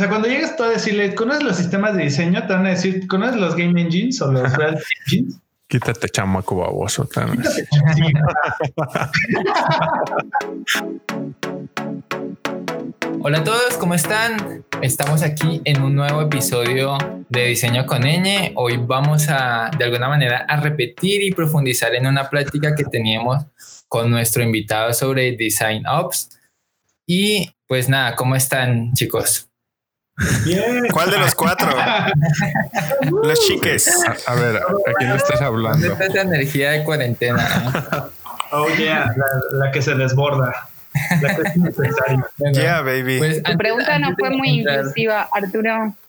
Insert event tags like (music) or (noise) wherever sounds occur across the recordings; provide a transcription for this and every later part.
sea, cuando llegas tú a decirle, ¿conoces los sistemas de diseño? Te van a decir, ¿conoces los game engines o los real (laughs) engines? Quítate chamaco baboso. También. (laughs) Hola a todos, ¿cómo están? Estamos aquí en un nuevo episodio de Diseño con Ñ. Hoy vamos a, de alguna manera, a repetir y profundizar en una plática que teníamos con nuestro invitado sobre Design Ops. Y pues nada, ¿cómo están chicos? Bien. ¿Cuál de los cuatro? (laughs) los chiques. A, ver, ¿a quién estás hablando? Esta es energía de cuarentena. Oh, yeah, la, que se desborda. La que es necesaria. (laughs) yeah, baby. Pues, tu pregunta no fue muy inclusiva, Arturo. (laughs)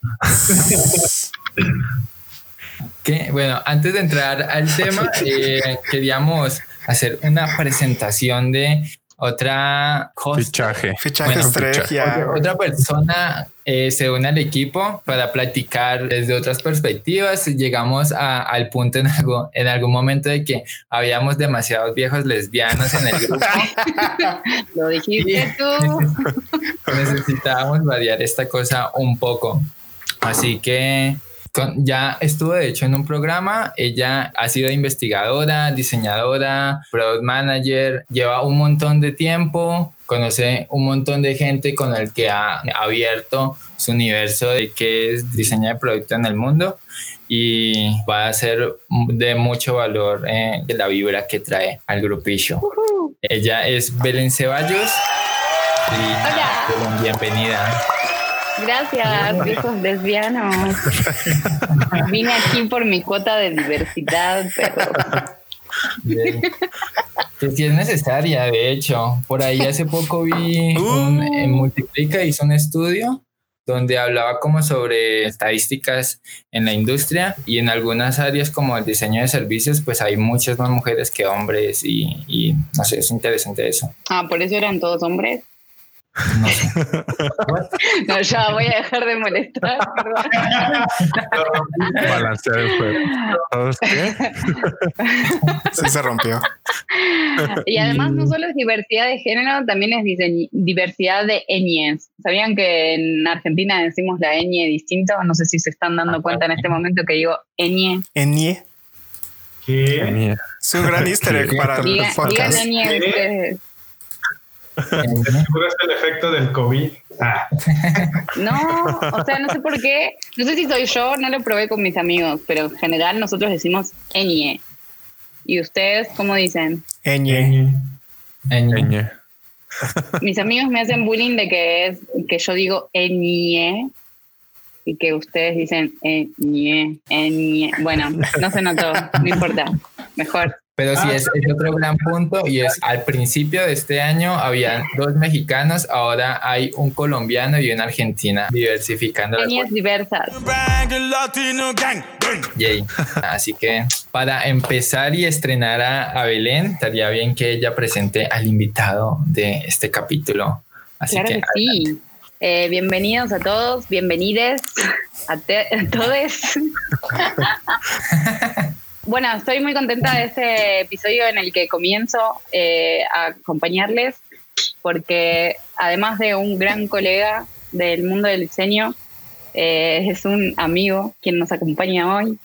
Bueno, antes de entrar al tema, eh, queríamos hacer una presentación de otra Fichaje. Fichaje estrella. Otra, persona eh, se une al equipo para platicar desde otras perspectivas. Llegamos al punto en, algo, en algún momento de que habíamos demasiados viejos lesbianos en el grupo. (laughs) Lo dijiste tú. Necesitábamos variar esta cosa un poco. Así que ya estuvo de hecho en un programa, ella ha sido investigadora, diseñadora, product manager, lleva un montón de tiempo, conoce un montón de gente con el que ha abierto su universo de qué es diseño de producto en el mundo y va a ser de mucho valor eh, la vibra que trae al grupillo. Ella es Belén Ceballos. Y bienvenida. Gracias, viejos lesbianos. (laughs) Vine aquí por mi cuota de diversidad, pero. Que sí es necesaria, de hecho. Por ahí hace poco vi un, en uh. Multiplica hizo un estudio donde hablaba como sobre estadísticas en la industria y en algunas áreas como el diseño de servicios, pues hay muchas más mujeres que hombres y, y no sé, es interesante eso. Ah, por eso eran todos hombres. No, (laughs) ya voy a dejar de molestar. (laughs) Balancear el juego. Sí, se rompió. Y además, no solo es diversidad de género, también es diversidad de ñes. ¿Sabían que en Argentina decimos la ñ distinto? No sé si se están dando cuenta en este momento que digo ñ. ñ. ¿Qué? Es un gran (laughs) easter egg para el podcast. Digan Seguro es el efecto del COVID. Ah. (laughs) No, o sea, no sé por qué. No sé si soy yo, no lo probé con mis amigos, pero en general nosotros decimos ñ. ¿Y ustedes cómo dicen? ñ. ñ. Mis amigos me hacen bullying de que es que yo digo ñ y que ustedes dicen ñ, ñ. Bueno, no se notó, no importa. Mejor. Pero sí, es, otro gran punto y es al principio de este año había dos mexicanos, ahora hay un colombiano y una argentina diversificando. Líneas diversas. Yay. Así que para empezar y estrenar a, Belén, estaría bien que ella presente al invitado de este capítulo. Así claro que, sí. Eh, bienvenidos a todos, bienvenides a, a todos. (laughs) Bueno, estoy muy contenta de este episodio en el que comienzo eh, a acompañarles, porque además de un gran colega del mundo del diseño, eh, es un amigo quien nos acompaña hoy,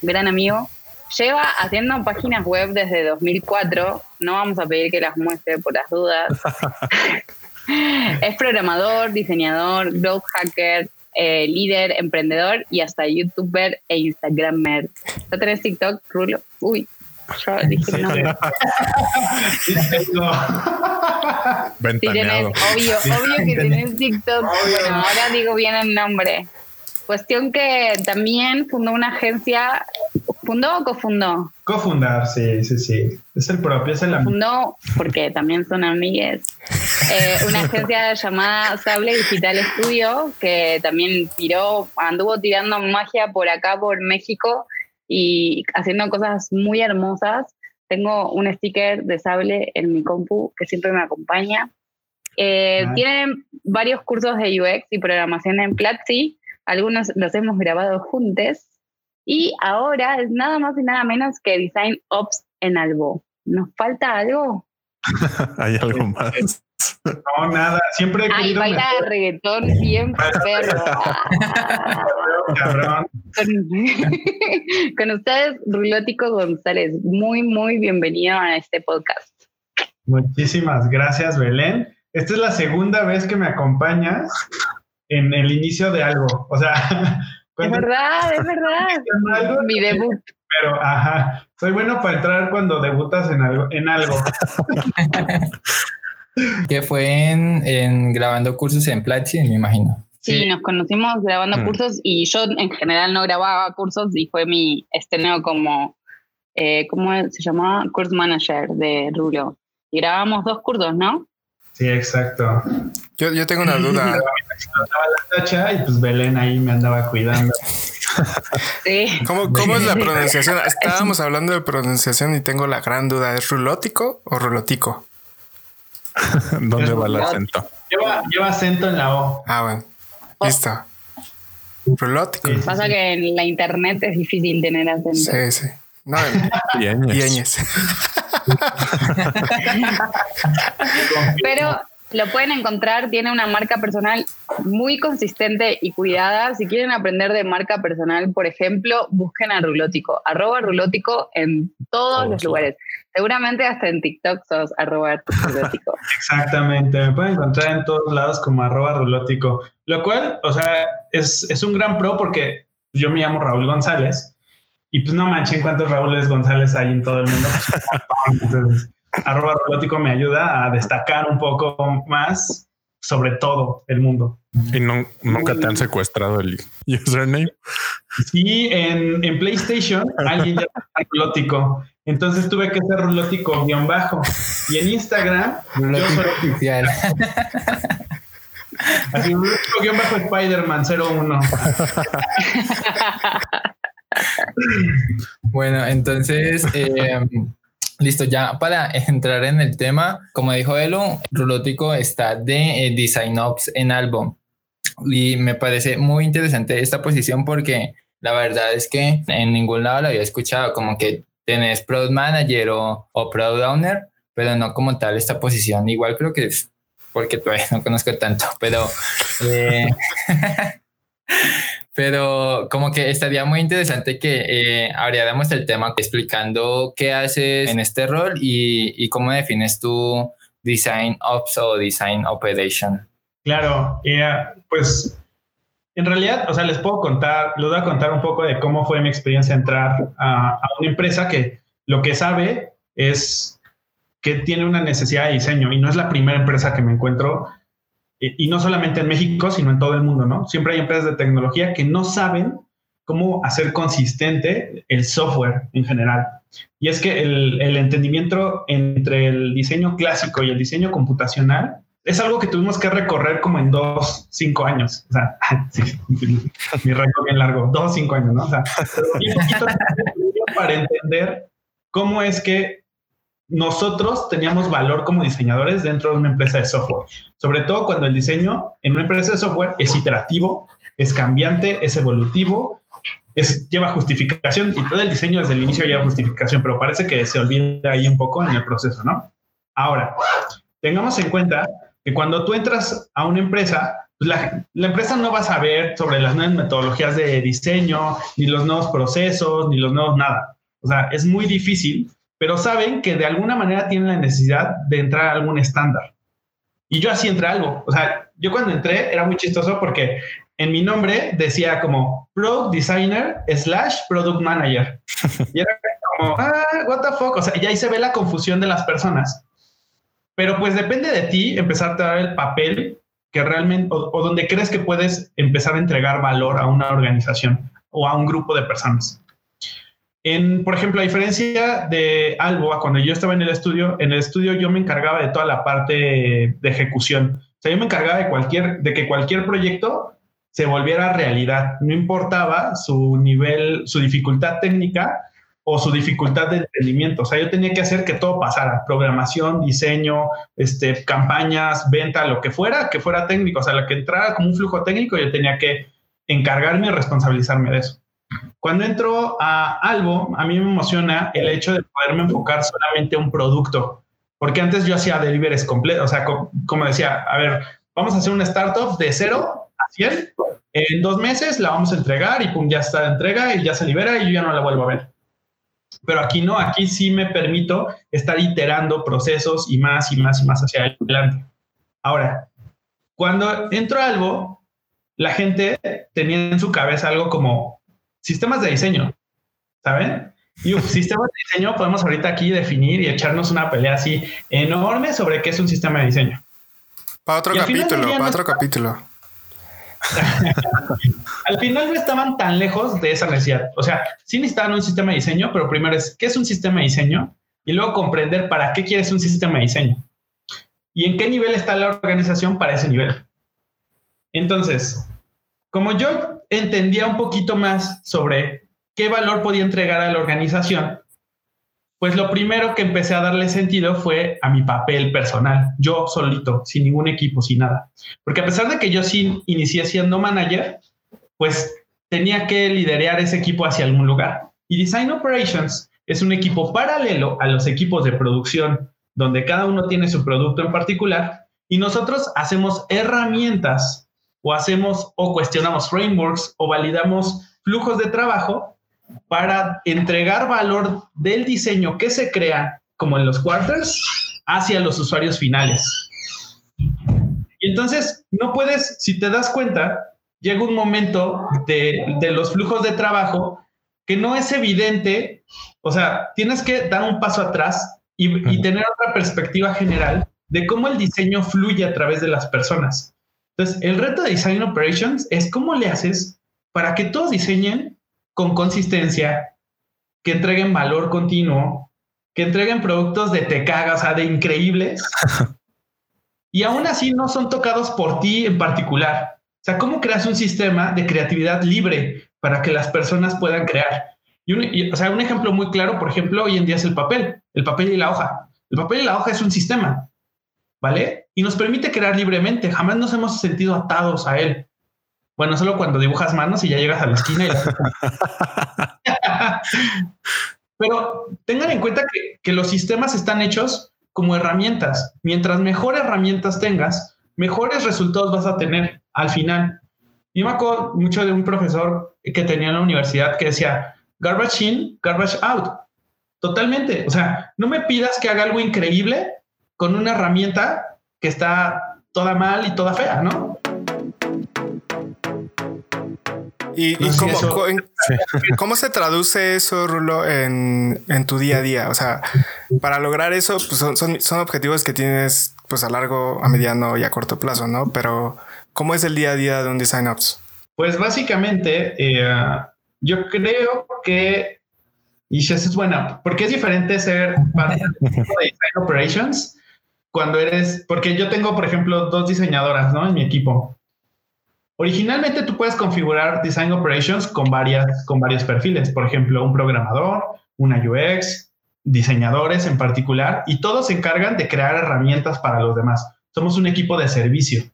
gran amigo. Lleva haciendo páginas web desde 2004, no vamos a pedir que las muestre por las dudas. (laughs) es programador, diseñador, growth hacker, eh, líder, emprendedor y hasta youtuber e instagramer. ¿No tenés TikTok, Rulo? Uy, yo dije no. Ventaneado. obvio, obvio que tenés TikTok. Bueno, ahora digo bien el nombre. Cuestión que también fundó una agencia, ¿fundó o cofundó? Cofundar, sí, sí, sí. Es el propio, es el amigo. Fundó, porque también son amigues, eh, una agencia (laughs) llamada Sable Digital Studio, que también tiró, anduvo tirando magia por acá, por México, y haciendo cosas muy hermosas. Tengo un sticker de Sable en mi compu que siempre me acompaña. Eh, Tienen varios cursos de UX y programación en Platzi algunos los hemos grabado juntos y ahora es nada más y nada menos que Design Ops en Albo. ¿Nos falta algo? (laughs) Hay algo más. No, nada. Siempre he Ay, baila reggaetón bien (laughs) perro. cabrón. Con, (laughs) con ustedes, Rulótico González. Muy, muy bienvenido a este podcast. Muchísimas gracias, Belén. Esta es la segunda vez que me acompañas en el inicio de algo. O sea, Es verdad, es (laughs) verdad. Mi debut. pero ajá, soy bueno para entrar cuando debutas en algo. En algo. (laughs) Que fue en, en grabando cursos en Platzi, me imagino. Sí, Sí. nos conocimos grabando Mm. cursos y yo en general no grababa cursos y fue mi estreno como, eh, ¿cómo se llamaba? Course Manager de Rulo. Y grabamos dos cursos, ¿no? Sí, exacto. Yo, yo tengo una duda. Estaba la tacha y pues Belén ahí me andaba cuidando. Sí. ¿Cómo, cómo es la pronunciación? Estábamos hablando de pronunciación y tengo la gran duda. ¿Es rulótico o rulotico? (laughs) ¿Dónde va el acento? Lleva, lleva acento en la O. Ah, bueno. Oh. Listo. Rulótico. Sí. Pasa que en la internet es difícil tener acento. Sí, sí. No, (laughs) y ñes. (laughs) Pero lo pueden encontrar, tiene una marca personal muy consistente y cuidada. Si quieren aprender de marca personal, por ejemplo, busquen a Rulótico, arroba Rulótico en todos los lugares. Seguramente hasta en TikTok sos arroba Rulótico. (laughs) Exactamente, me pueden encontrar en todos lados como arroba rulótico, lo cual, o sea, es, es un gran pro porque yo me llamo Raúl González y pues no manchen cuántos Raúles González hay en todo el mundo. Entonces, arroba rulótico me ayuda a destacar un poco más sobre todo el mundo. ¿Y no- nunca te han secuestrado el username? Sí, en, en PlayStation alguien ya está rulótico, entonces tuve que ser rulótico guion bajo y en Instagram Rulótico soy- oficial. así rulótico guion bajo Spider-Man 01. (laughs) Bueno, entonces, eh, listo, ya para entrar en el tema, como dijo Elo, Rulótico está de eh, Design Ops en álbum. Y me parece muy interesante esta posición porque la verdad es que en ningún lado lo había escuchado, como que tenés Product Manager o, o Product Owner, pero no como tal esta posición. Igual creo que es porque todavía no conozco tanto, pero... eh, (laughs) Pero como que estaría muy interesante que eh, abriéramos el tema explicando qué haces en este rol y, y cómo defines tu Design Ops o Design Operation. Claro, eh, pues en realidad, o sea, les puedo contar, les voy a contar un poco de cómo fue mi experiencia entrar a, a una empresa que lo que sabe es que tiene una necesidad de diseño y no es la primera empresa que me encuentro y, y no solamente en México, sino en todo el mundo, ¿no? Siempre hay empresas de tecnología que no saben cómo hacer consistente el software en general. Y es que el, el entendimiento entre el diseño clásico y el diseño computacional es algo que tuvimos que recorrer como en dos, cinco años. O sea, (laughs) (laughs) mi rango bien largo, dos, cinco años, ¿no? O sea, (laughs) para entender cómo es que nosotros teníamos valor como diseñadores dentro de una empresa de software. Sobre todo cuando el diseño en una empresa de software es iterativo, es cambiante, es evolutivo, es, lleva justificación y todo el diseño desde el inicio lleva justificación, pero parece que se olvida ahí un poco en el proceso, ¿no? Ahora, tengamos en cuenta que cuando tú entras a una empresa, pues la, la, empresa no va a saber sobre las nuevas metodologías de diseño, ni los nuevos procesos, ni los nuevos nada. O sea, es muy difícil, pero saben que de alguna manera tienen la necesidad de entrar a algún estándar. Y yo así entré a algo. O sea, yo cuando entré era muy chistoso porque en mi nombre decía como Product Designer slash Product Manager. (laughs) Y era como, ah, what the fuck. O sea, y ahí se ve la confusión de las personas. Pero pues depende de ti empezar a dar el papel que realmente, o, o, donde crees que puedes empezar a entregar valor a una organización o a un grupo de personas. En, por ejemplo, a diferencia de Alboa, cuando yo estaba en el estudio, en el estudio yo me encargaba de toda la parte de ejecución. O sea, yo me encargaba de cualquier, de que cualquier proyecto se volviera realidad. No importaba su nivel, su dificultad técnica o su dificultad de entendimiento. O sea, yo tenía que hacer que todo pasara, programación, diseño, este, campañas, venta, lo que fuera, que fuera técnico. O sea, lo que entrara como un flujo técnico, yo tenía que encargarme y responsabilizarme de eso. Cuando entro a algo, a mí me emociona el hecho de poderme enfocar solamente a un producto. Porque antes yo hacía deliveries completos, o sea, co- como decía, a ver, vamos a hacer una startup de cero a 100. En dos meses la vamos a entregar y pum, ya está la entrega y ya se libera y yo ya no la vuelvo a ver. Pero aquí no, aquí sí me permito estar iterando procesos y más y más y más hacia adelante. Ahora, cuando entro a algo, la gente tenía en su cabeza algo como sistemas de diseño, ¿saben? Y uf, sistemas de diseño podemos ahorita aquí definir y echarnos una pelea así enorme sobre qué es un sistema de diseño. Para otro capítulo, para no otro está- capítulo. (laughs) Al final no estaban tan lejos de esa necesidad. O sea, sí necesitaban un sistema de diseño, pero primero es qué es un sistema de diseño y luego comprender para qué quieres un sistema de diseño y en qué nivel está la organización para ese nivel. Entonces, como yo entendía un poquito más sobre qué valor podía entregar a la organización, pues lo primero que empecé a darle sentido fue a mi papel personal, yo solito, sin ningún equipo, sin nada. Porque a pesar de que yo sí inicié siendo manager, pues tenía que liderar ese equipo hacia algún lugar. Y Design Operations es un equipo paralelo a los equipos de producción, donde cada uno tiene su producto en particular y nosotros hacemos herramientas o hacemos o cuestionamos frameworks o validamos flujos de trabajo para entregar valor del diseño que se crea, como en los quarters, hacia los usuarios finales. Y entonces no puedes, si te das cuenta, llega un momento de, de los flujos de trabajo que no es evidente, o sea, tienes que dar un paso atrás y, y tener otra perspectiva general de cómo el diseño fluye a través de las personas. Entonces, el reto de Design Operations es cómo le haces para que todos diseñen con consistencia, que entreguen valor continuo, que entreguen productos de te cagas, o sea, de increíbles, (laughs) y aún así no son tocados por ti en particular. O sea, ¿cómo creas un sistema de creatividad libre para que las personas puedan crear? Y un, y, o sea, un ejemplo muy claro, por ejemplo, hoy en día es el papel, el papel y la hoja. El papel y la hoja es un sistema, ¿vale? Y nos permite crear libremente, jamás nos hemos sentido atados a él. Bueno, solo cuando dibujas manos y ya llegas a la esquina y la... (laughs) Pero tengan en cuenta que, que los sistemas están hechos como herramientas. Mientras mejor herramientas tengas, mejores resultados vas a tener al final. Yo me acuerdo mucho de un profesor que tenía en la universidad que decía, garbage in, garbage out. Totalmente. O sea, no me pidas que haga algo increíble con una herramienta que está toda mal y toda fea, ¿no? ¿Y, No cómo, eso. co- en- (laughs) cómo se traduce eso, Rulo, en, en tu día a día? O sea, para lograr eso, pues son, son, son objetivos que tienes pues a largo, a mediano y a corto plazo, ¿no? Pero, ¿cómo es el día a día de un Design Ops? Pues básicamente, eh, yo creo que, y eso es buena, porque es diferente ser parte de Design Operations cuando eres, porque yo tengo, por ejemplo, dos diseñadoras, ¿no? En mi equipo. Originalmente tú puedes configurar Design Operations con, varias, con varios perfiles, por ejemplo, un programador, una UX, diseñadores en particular, y todos se encargan de crear herramientas para los demás. Somos un equipo de servicio.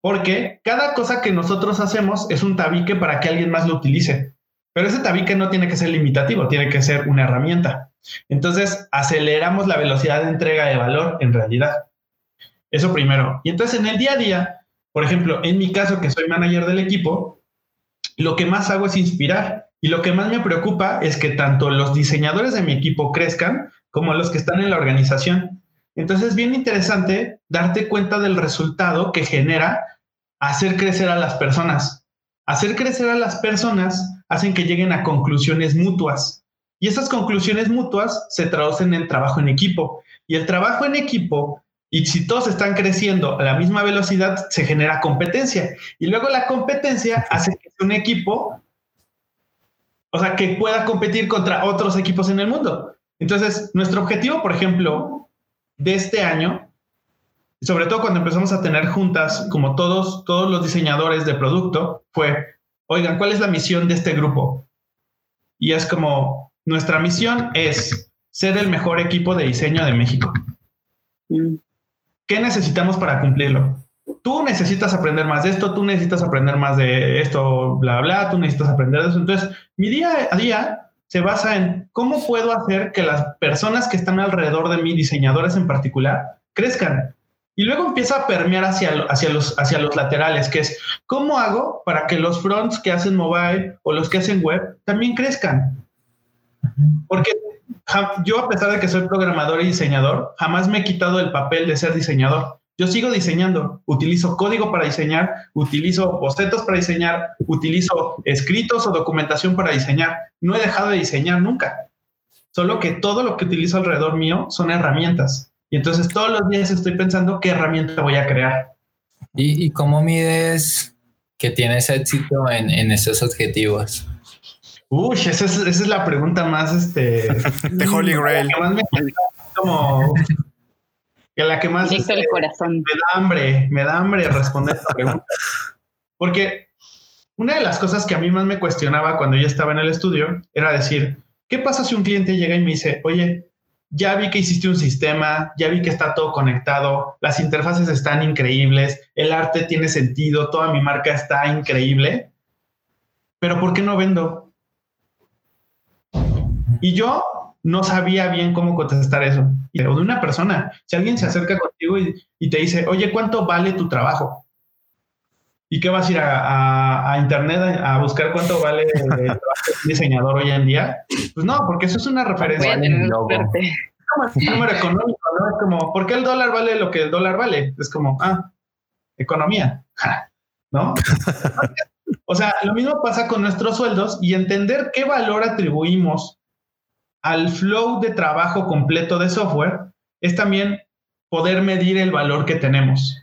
Porque cada cosa que nosotros hacemos es un tabique para que alguien más lo utilice. Pero ese tabique no tiene que ser limitativo, tiene que ser una herramienta. Entonces, aceleramos la velocidad de entrega de valor en realidad. Eso primero. Y entonces, en el día a día, por ejemplo, en mi caso, que soy manager del equipo, lo que más hago es inspirar. Y lo que más me preocupa es que tanto los diseñadores de mi equipo crezcan como los que están en la organización. Entonces, es bien interesante darte cuenta del resultado que genera hacer crecer a las personas. Hacer crecer a las personas hacen que lleguen a conclusiones mutuas. Y esas conclusiones mutuas se traducen en trabajo en equipo. Y el trabajo en equipo, y si todos están creciendo a la misma velocidad, se genera competencia. Y luego la competencia hace que un equipo, o sea, que pueda competir contra otros equipos en el mundo. Entonces, nuestro objetivo, por ejemplo, de este año, sobre todo cuando empezamos a tener juntas, como todos, todos los diseñadores de producto, fue, oigan, ¿cuál es la misión de este grupo? Y es como, nuestra misión es ser el mejor equipo de diseño de México. Mm. ¿Qué necesitamos para cumplirlo? Tú necesitas aprender más de esto, tú necesitas aprender más de esto, bla, bla, tú necesitas aprender de eso. Entonces, mi día a día se basa en cómo puedo hacer que las personas que están alrededor de mí, diseñadores en particular, crezcan. Y luego empieza a permear hacia, hacia, los, hacia los laterales, que es cómo hago para que los fronts que hacen mobile o los que hacen web también crezcan. Porque yo, a pesar de que soy programador y diseñador, jamás me he quitado el papel de ser diseñador. Yo sigo diseñando, utilizo código para diseñar, utilizo bocetos para diseñar, utilizo escritos o documentación para diseñar. No he dejado de diseñar nunca. Solo que todo lo que utilizo alrededor mío son herramientas. Y entonces todos los días estoy pensando qué herramienta voy a crear. ¿Y, cómo mides que tienes éxito en, en esos objetivos? Uy, esa es, la pregunta más este (laughs) de Holy Grail. como que la que más el corazón. me da hambre, me da hambre responder esta pregunta. Porque una de las cosas que a mí más me cuestionaba cuando yo estaba en el estudio era decir, ¿qué pasa si un cliente llega y me dice, oye, ya vi que hiciste un sistema, ya vi que está todo conectado, las interfaces están increíbles, el arte tiene sentido, toda mi marca está increíble, pero ¿por qué no vendo? Y yo no sabía bien cómo contestar eso. O de una persona, si alguien se acerca contigo y, te dice, oye, ¿cuánto vale tu trabajo? ¿Y qué vas a ir a, internet a, buscar cuánto vale el trabajo de un diseñador hoy en día? Pues no, porque eso es una referencia. Es como un número económico, ¿no? Es como, ¿por qué el dólar vale lo que el dólar vale? Es como, ah, economía, (laughs) ¿no? (laughs) o sea, lo mismo pasa con nuestros sueldos y entender qué valor atribuimos al flow de trabajo completo de software es también poder medir el valor que tenemos.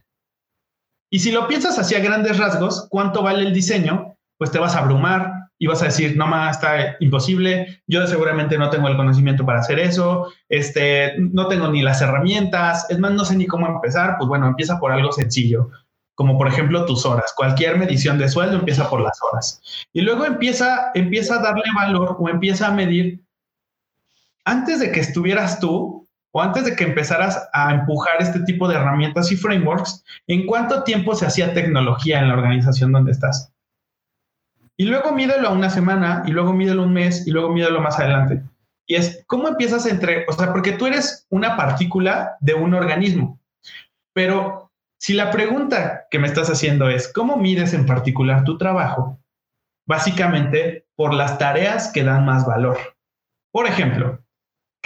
Y si lo piensas hacia grandes rasgos, ¿cuánto vale el diseño? Pues te vas a abrumar y vas a decir, no más, está imposible, yo seguramente no tengo el conocimiento para hacer eso, este, no tengo ni las herramientas, es más, no sé ni cómo empezar, pues bueno, empieza por algo sencillo, como por ejemplo tus horas. Cualquier medición de sueldo empieza por las horas. Y luego empieza, empieza a darle valor o empieza a medir antes de que estuvieras tú o antes de que empezaras a empujar este tipo de herramientas y frameworks, ¿en cuánto tiempo se hacía tecnología en la organización donde estás? Y luego mídelo a una semana, y luego mídelo un mes, y luego mídelo más adelante. Y es, ¿cómo empiezas entre, o sea, porque tú eres una partícula de un organismo, pero si la pregunta que me estás haciendo es, ¿cómo mides en particular tu trabajo? Básicamente por las tareas que dan más valor. Por ejemplo,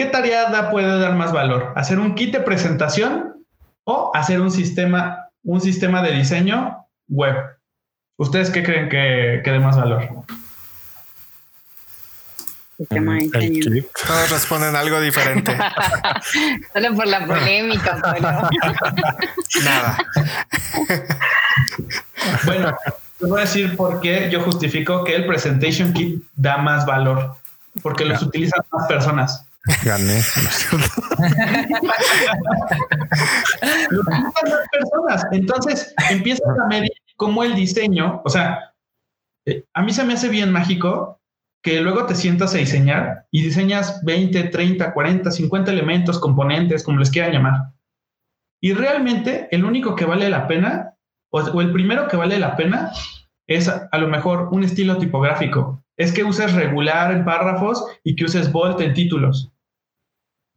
¿Qué tarea puede dar más valor? ¿Hacer un kit de presentación o hacer un sistema, un sistema de diseño web? ¿Ustedes qué creen que, que dé más valor? Sistema de diseño. Todos responden algo diferente. (laughs) Solo por la polémica, Nada. bueno, les voy a decir por qué yo justifico que el Presentation Kit da más valor, porque los utilizan más personas. Gané. (laughs) personas. Entonces empiezas a medir cómo el diseño, o sea, eh, a mí se me hace bien mágico que luego te sientas a diseñar y diseñas 20, 30, 40, 50 elementos, componentes, como les quieran llamar. Y realmente el único que vale la pena, o el primero que vale la pena, es a lo mejor un estilo tipográfico. Es que uses regular en párrafos y que uses bold en títulos.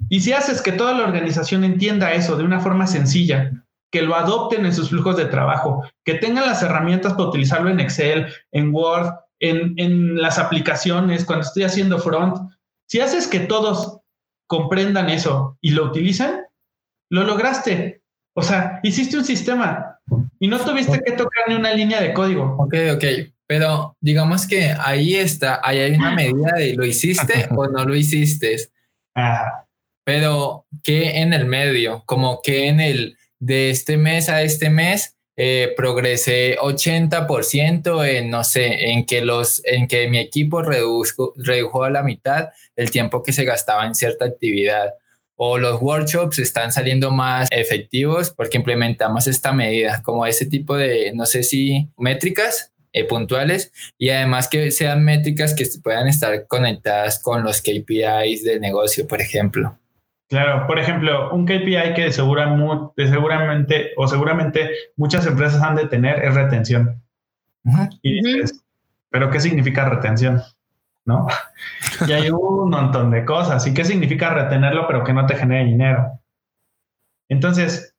Y si haces que toda la organización entienda eso de una forma sencilla, que lo adopten en sus flujos de trabajo, que tengan las herramientas para utilizarlo en Excel, en Word, en, las aplicaciones, cuando estoy haciendo front, si haces que todos comprendan eso y lo utilicen, lo lograste. O sea, hiciste un sistema y no tuviste que tocar ni una línea de código. Ok, ok. Pero digamos que ahí está, ahí hay una medida de lo hiciste o no lo hiciste. Pero que en el medio, como que en el de este mes a este mes eh, progresé 80% en, no sé, en que, los, en que mi equipo redujo, redujo a la mitad el tiempo que se gastaba en cierta actividad. O los workshops están saliendo más efectivos porque implementamos esta medida, como ese tipo de, no sé si métricas eh, puntuales y además que sean métricas que puedan estar conectadas con los KPIs del negocio, por ejemplo. Claro, por ejemplo, un KPI que seguramente o seguramente muchas empresas han de tener es retención. y dices, ¿pero qué significa retención? ¿no? y hay un montón de cosas. ¿Y qué significa retenerlo pero que no te genere dinero? Entonces,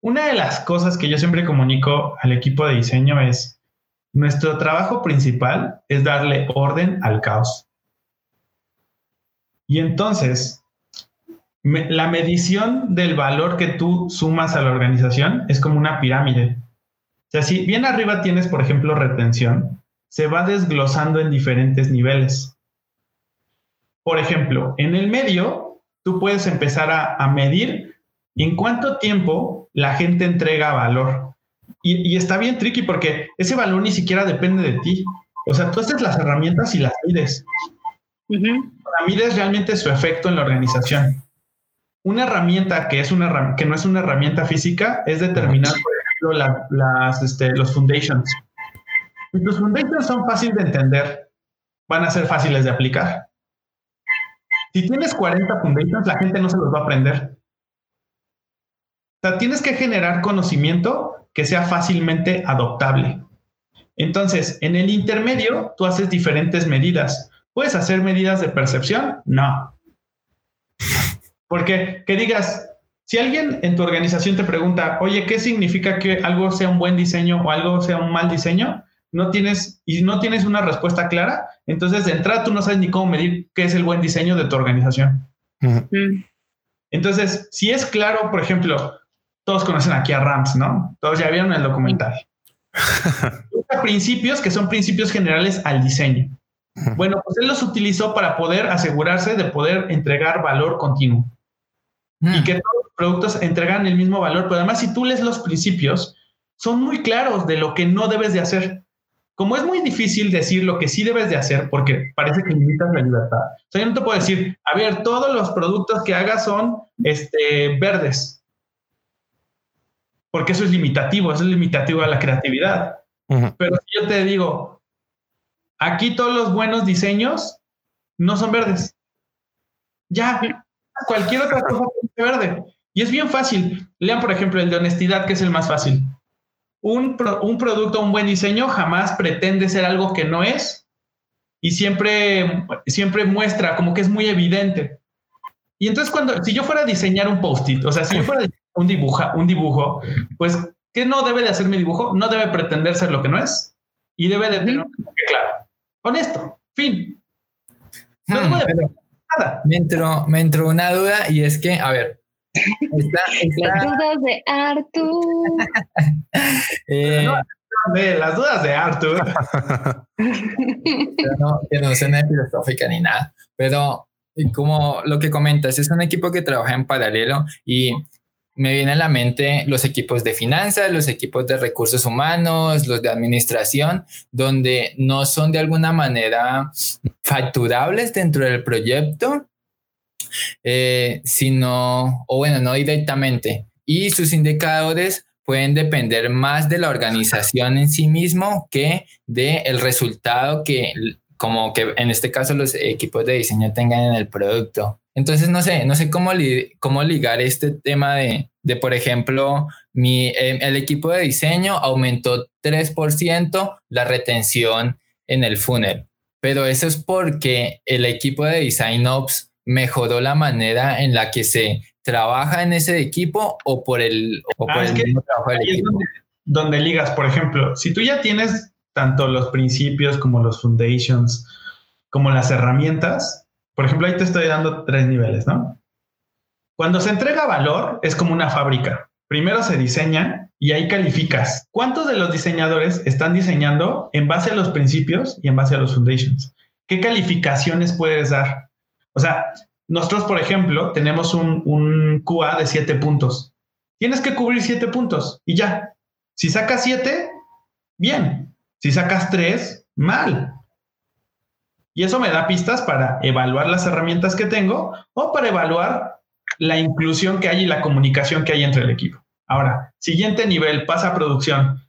una de las cosas que yo siempre comunico al equipo de diseño es, nuestro trabajo principal es darle orden al caos. Y entonces, la medición del valor que tú sumas a la organización es como una pirámide. O sea, si bien arriba tienes, por ejemplo, retención, se va desglosando en diferentes niveles. Por ejemplo, en el medio, tú puedes empezar a, medir en cuánto tiempo la gente entrega valor. Y, está bien tricky porque ese valor ni siquiera depende de ti. O sea, tú haces las herramientas y las mides. La mides realmente su efecto en la organización. Una herramienta que, es una, que no es una herramienta física es determinar, por ejemplo, las, este, los foundations. Tus foundations son fáciles de entender, van a ser fáciles de aplicar. Si tienes 40 foundations, la gente no se los va a aprender. O sea, tienes que generar conocimiento que sea fácilmente adoptable. Entonces, en el intermedio, tú haces diferentes medidas. ¿Puedes hacer medidas de percepción? No. Porque que digas, si alguien en tu organización te pregunta, oye, ¿qué significa que algo sea un buen diseño o algo sea un mal diseño? no tienes y no tienes una respuesta clara, entonces de entrada tú no sabes ni cómo medir qué es el buen diseño de tu organización. Mm. Entonces, si es claro, por ejemplo, todos conocen aquí a Rams, ¿no? Todos ya vieron el documental. (laughs) principios que son principios generales al diseño. Bueno, pues él los utilizó para poder asegurarse de poder entregar valor continuo y que todos los productos entregan el mismo valor, pero además si tú lees los principios, son muy claros de lo que no debes de hacer como es muy difícil decir lo que sí debes de hacer porque parece que limitas la libertad. O sea, yo no te puedo decir, a ver, todos los productos que hagas son este, verdes. Porque eso es limitativo, eso es limitativo a la creatividad. Pero si yo te digo, aquí todos los buenos diseños no son verdes. Ya, cualquier otra cosa es verde. Y es bien fácil. Lean, por ejemplo, el de honestidad, que es el más fácil un, producto, un buen diseño jamás pretende ser algo que no es y siempre, siempre muestra como que es muy evidente. Y entonces cuando, si yo fuera a diseñar un post-it, o sea, si yo fuera a un, dibuja, un dibujo, pues, ¿qué no debe de hacer mi dibujo? No debe pretender ser lo que no es y debe de tener claro. Honesto, fin. No hmm, nada. Me entró, me entró una duda y es que, a ver, las dudas de Arthur. (laughs) Eh, las dudas de Arthur. no, que no suena filosófica ni nada. Pero como lo que comentas, es un equipo que trabaja en paralelo y me viene a la mente los equipos de finanzas, los equipos de recursos humanos, los de administración, donde no son de alguna manera facturables dentro del proyecto, eh, sino, o bueno, no directamente. Y sus indicadores pueden depender más de la organización en sí mismo que del el resultado que, como que en este caso los equipos de diseño tengan en el producto. Entonces, no sé, no sé cómo, cómo ligar este tema de, de por ejemplo, mi, eh, el equipo de diseño aumentó 3% la retención en el funnel, pero eso es porque el equipo de Design Ops mejoró la manera en la que se trabaja en ese equipo o por el, o por ah, el mismo trabajo del equipo? Donde, ligas, por ejemplo, si tú ya tienes tanto los principios como los foundations, como las herramientas, por ejemplo, ahí te estoy dando tres niveles, ¿no? Cuando se entrega valor, es como una fábrica. Primero se diseña y ahí calificas. ¿Cuántos de los diseñadores están diseñando en base a los principios y en base a los foundations? ¿Qué calificaciones puedes dar? O sea, nosotros, por ejemplo, tenemos un, un QA de siete puntos. Tienes que cubrir siete puntos y ya. Si sacas siete, bien. Si sacas tres, mal. Y eso me da pistas para evaluar las herramientas que tengo o para evaluar la inclusión que hay y la comunicación que hay entre el equipo. Ahora, siguiente nivel, pasa a producción.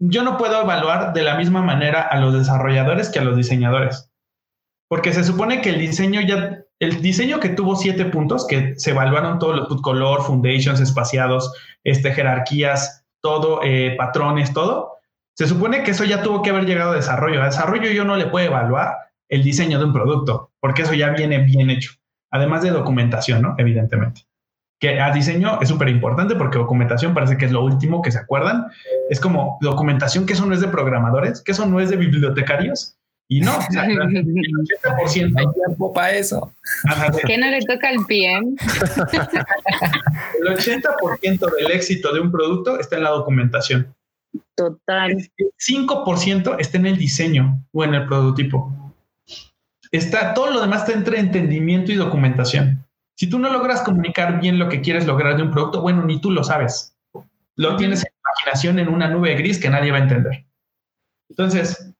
Yo no puedo evaluar de la misma manera a los desarrolladores que a los diseñadores. Porque se supone que el diseño ya, el diseño que tuvo siete puntos, que se evaluaron todos los color, foundations espaciados, este, jerarquías, todo, eh, patrones, todo, Se supone que eso ya tuvo que haber llegado a desarrollo. A desarrollo yo no le puedo evaluar el diseño de un producto, porque eso ya viene bien hecho. Además de documentación, ¿no? Evidentemente. Que a diseño es súper importante porque documentación parece que es lo último que se acuerdan. Es como documentación que eso no es de programadores, que eso no es de bibliotecarios. Y no, o sea, (laughs) el 80%. Hay tiempo para eso. Que no le toca al PM. (laughs) El 80% del éxito de un producto está en la documentación. Total. El 5% está en el diseño o en el prototipo. Está, todo lo demás está entre entendimiento y documentación. Si tú no logras comunicar bien lo que quieres lograr de un producto, bueno, ni tú lo sabes. Lo tienes en imaginación en una nube gris que nadie va a entender. Entonces,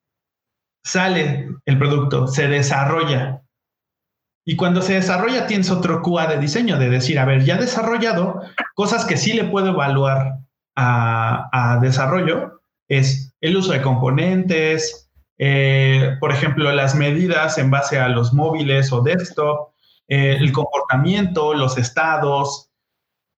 sale el producto, se desarrolla. Y cuando se desarrolla, tienes otro QA de diseño, de decir, a ver, ya desarrollado, cosas que sí le puedo evaluar a, desarrollo, es el uso de componentes, eh, por ejemplo, las medidas en base a los móviles o desktop, eh, el comportamiento, los estados,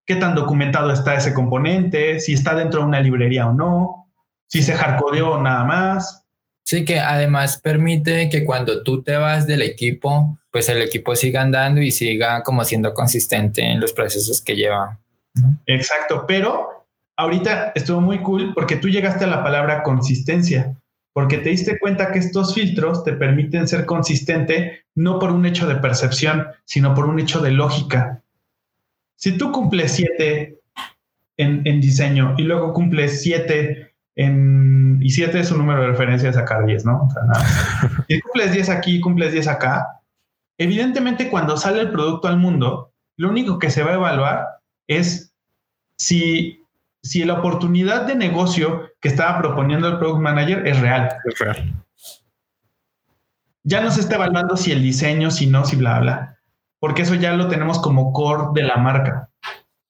qué tan documentado está ese componente, si está dentro de una librería o no, si se hardcodeó nada más, Sí, que además permite que cuando tú te vas del equipo, pues el equipo siga andando y siga como siendo consistente en los procesos que lleva. Exacto, pero ahorita estuvo muy cool porque tú llegaste a la palabra consistencia, porque te diste cuenta que estos filtros te permiten ser consistente no por un hecho de percepción, sino por un hecho de lógica. Si tú cumples siete en, en diseño y luego cumples siete en, y 7 es un número de referencia de sacar 10, ¿no? O sea, nada. (laughs) Si cumples 10 aquí, cumples 10 acá, evidentemente cuando sale el producto al mundo, lo único que se va a evaluar es si, si la oportunidad de negocio que estaba proponiendo el product manager es real. Es real. Ya no se está evaluando si el diseño, si no, si bla, bla, porque eso ya lo tenemos como core de la marca.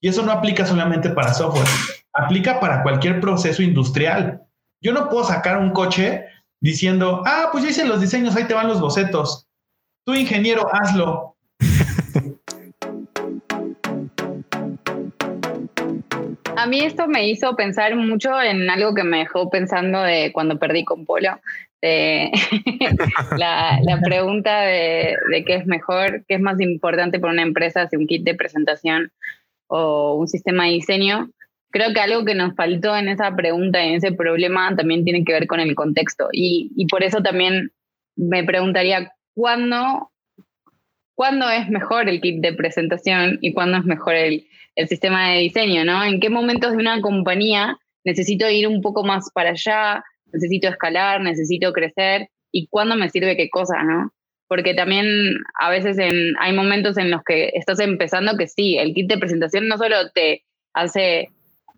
Y eso no aplica solamente para software aplica para cualquier proceso industrial. Yo no puedo sacar un coche diciendo, ah, pues ya hice los diseños, ahí te van los bocetos. Tú, ingeniero, hazlo. A mí esto me hizo pensar mucho en algo que me dejó pensando de cuando perdí con Polo. (laughs) la, pregunta de, de, qué es mejor, qué es más importante para una empresa, si un kit de presentación o un sistema de diseño creo que algo que nos faltó en esa pregunta y en ese problema también tiene que ver con el contexto. Y, y por eso también me preguntaría cuándo, cuándo es mejor el kit de presentación y cuándo es mejor el, el sistema de diseño, ¿no? ¿En qué momentos de una compañía necesito ir un poco más para allá, necesito escalar, necesito crecer y cuándo me sirve qué cosa, ¿no? Porque también a veces hay momentos en los que estás empezando que sí, el kit de presentación no solo te hace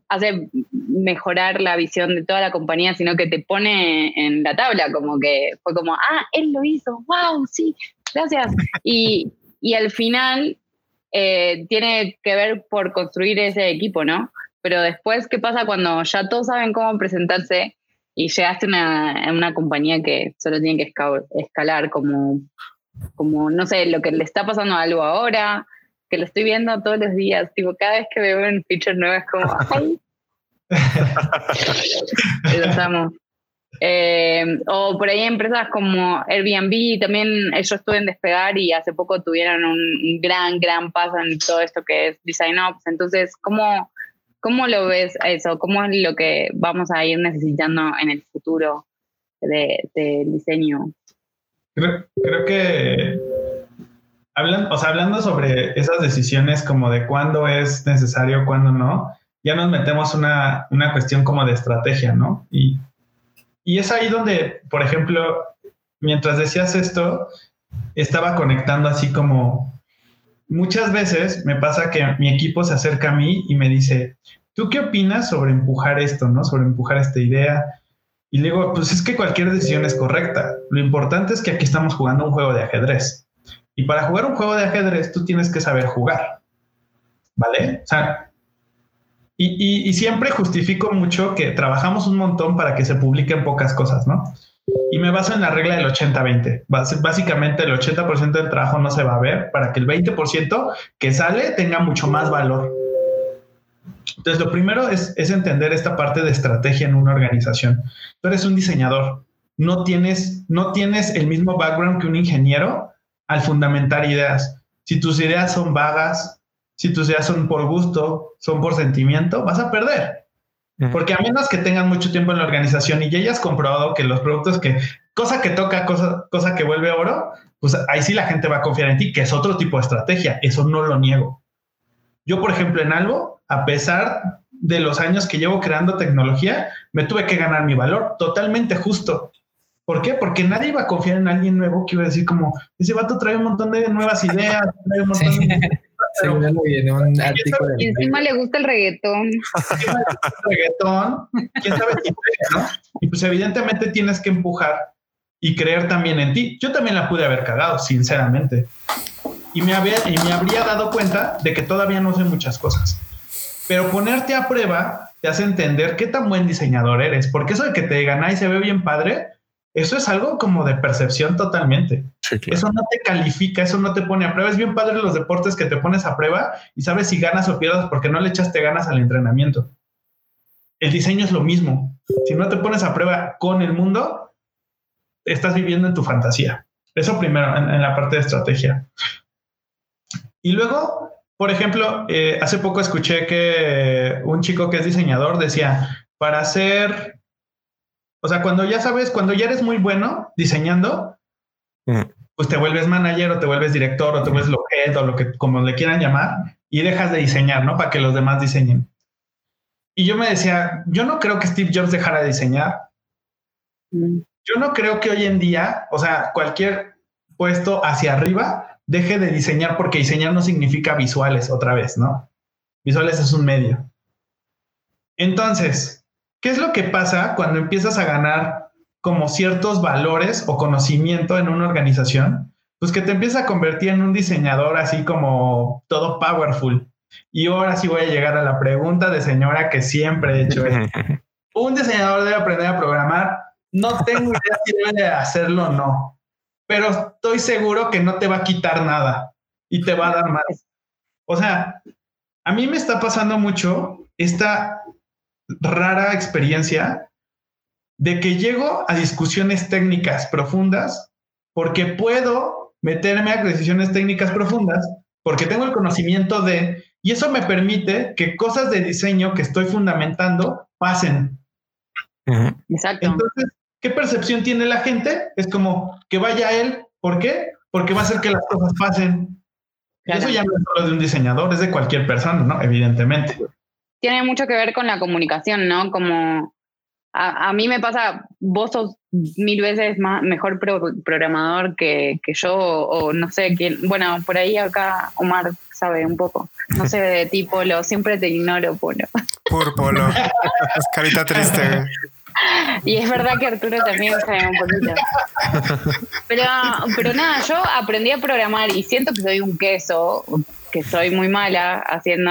hace mejorar la visión de toda la compañía, sino que te pone en la tabla, como que fue como, ah, él lo hizo, wow, sí, gracias. Y, y al final eh, tiene que ver por construir ese equipo, ¿no? Pero después, ¿qué pasa cuando ya todos saben cómo presentarse y llegaste a una, una compañía que solo tiene que escalar como, como, no sé, lo que le está pasando algo ahora, que lo estoy viendo todos los días, tipo, cada vez que veo un feature nuevo es como, (laughs) ¡ay! (laughs) estamos. Eh, o por ahí empresas como Airbnb, también ellos estuve en despegar y hace poco tuvieron un, gran, gran paso en todo esto que es Design Ops. Entonces, ¿cómo, ¿cómo lo ves eso? ¿Cómo es lo que vamos a ir necesitando en el futuro del de diseño? Creo, creo que Hablando, o sea, hablando sobre esas decisiones como de cuándo es necesario, cuándo no, ya nos metemos una, una cuestión como de estrategia, ¿no? Y, y es ahí donde, por ejemplo, mientras decías esto, estaba conectando así como muchas veces me pasa que mi equipo se acerca a mí y me dice, ¿tú qué opinas sobre empujar esto, no? Sobre empujar esta idea. Y le digo, pues es que cualquier decisión es correcta. Lo importante es que aquí estamos jugando un juego de ajedrez. Y para jugar un juego de ajedrez, tú tienes que saber jugar. ¿Vale? O sea, y, siempre justifico mucho que trabajamos un montón para que se publiquen pocas cosas, ¿no? Y me baso en la regla del 80-20. Básicamente el 80% del trabajo no se va a ver para que el 20% que sale tenga mucho más valor. Entonces, lo primero es, es entender esta parte de estrategia en una organización. Tú eres un diseñador, no tienes, no tienes el mismo background que un ingeniero al fundamentar ideas. Si tus ideas son vagas, si tus ideas son por gusto, son por sentimiento, vas a perder. Porque a menos que tengan mucho tiempo en la organización y ya hayas comprobado que los productos que, cosa que toca, cosa, cosa que vuelve oro, pues ahí sí la gente va a confiar en ti, que es otro tipo de estrategia. Eso no lo niego. Yo, por ejemplo, en algo, a pesar de los años que llevo creando tecnología, me tuve que ganar mi valor totalmente justo. ¿Por qué? Porque nadie iba a confiar en alguien nuevo que iba a decir como, ese vato trae un montón de nuevas ideas, trae un montón de... y encima le gusta el reggaetón. (laughs) reggaetón, quién sabe si ¿no? Y pues evidentemente tienes que empujar y creer también en ti. Yo también la pude haber cagado, sinceramente. Y me, había, y me habría dado cuenta de que todavía no sé muchas cosas. Pero ponerte a prueba te hace entender qué tan buen diseñador eres. Porque eso de que te digan, ay, se ve bien padre, eso es algo como de percepción totalmente. Eso no te califica, eso no te pone a prueba. Es bien padre los deportes que te pones a prueba y sabes si ganas o pierdas porque no le echaste ganas al entrenamiento. El diseño es lo mismo. Si no te pones a prueba con el mundo, estás viviendo en tu fantasía. Eso primero, en, la parte de estrategia. Y luego, por ejemplo, eh, hace poco escuché que un chico que es diseñador decía, para hacer o sea, cuando ya sabes, cuando ya eres muy bueno diseñando, mm. pues te vuelves manager o te vuelves director o te vuelves lo head o lo que como le quieran llamar y dejas de diseñar, ¿no? Para que los demás diseñen. Y yo me decía, yo no creo que Steve Jobs dejara de diseñar. Mm. Yo no creo que hoy en día, o sea, cualquier puesto hacia arriba deje de diseñar porque diseñar no significa visuales otra vez, ¿no? Visuales es un medio. Entonces, ¿Qué es lo que pasa cuando empiezas a ganar como ciertos valores o conocimiento en una organización? Pues que te empieza a convertir en un diseñador así como todo powerful. Y ahora sí voy a llegar a la pregunta de señora que siempre he hecho. (laughs) ¿Un diseñador debe aprender a programar? No tengo idea si debe de hacerlo o no, pero estoy seguro que no te va a quitar nada y te va a dar más. O sea, a mí me está pasando mucho esta rara experiencia de que llego a discusiones técnicas profundas porque puedo meterme a decisiones técnicas profundas porque tengo el conocimiento de, y eso me permite que cosas de diseño que estoy fundamentando pasen. Exacto. Entonces, ¿qué percepción tiene la gente? Es como que vaya él. ¿Por qué? Porque va a hacer que las cosas pasen. Eso ya no es solo de un diseñador, es de cualquier persona, ¿no? Evidentemente tiene mucho que ver con la comunicación, ¿no? Como a, mí me pasa, vos sos mil veces más, mejor programador que, yo, o, no sé quién, bueno, por ahí acá Omar sabe un poco, no sé de (laughs) ti, Polo, siempre te ignoro, Polo. Pur Polo, (laughs) es carita triste. Y es verdad que Arturo también sabe un poquito. (laughs) Pero, pero nada, yo aprendí a programar y siento que soy un queso, que soy muy mala haciendo,